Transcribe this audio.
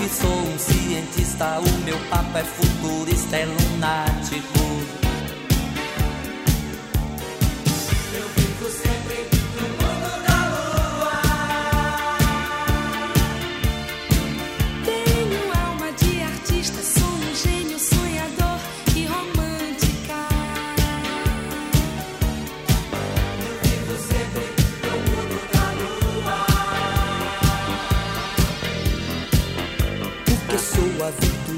que sou um cientista, o meu papo é futurista, é lunático. was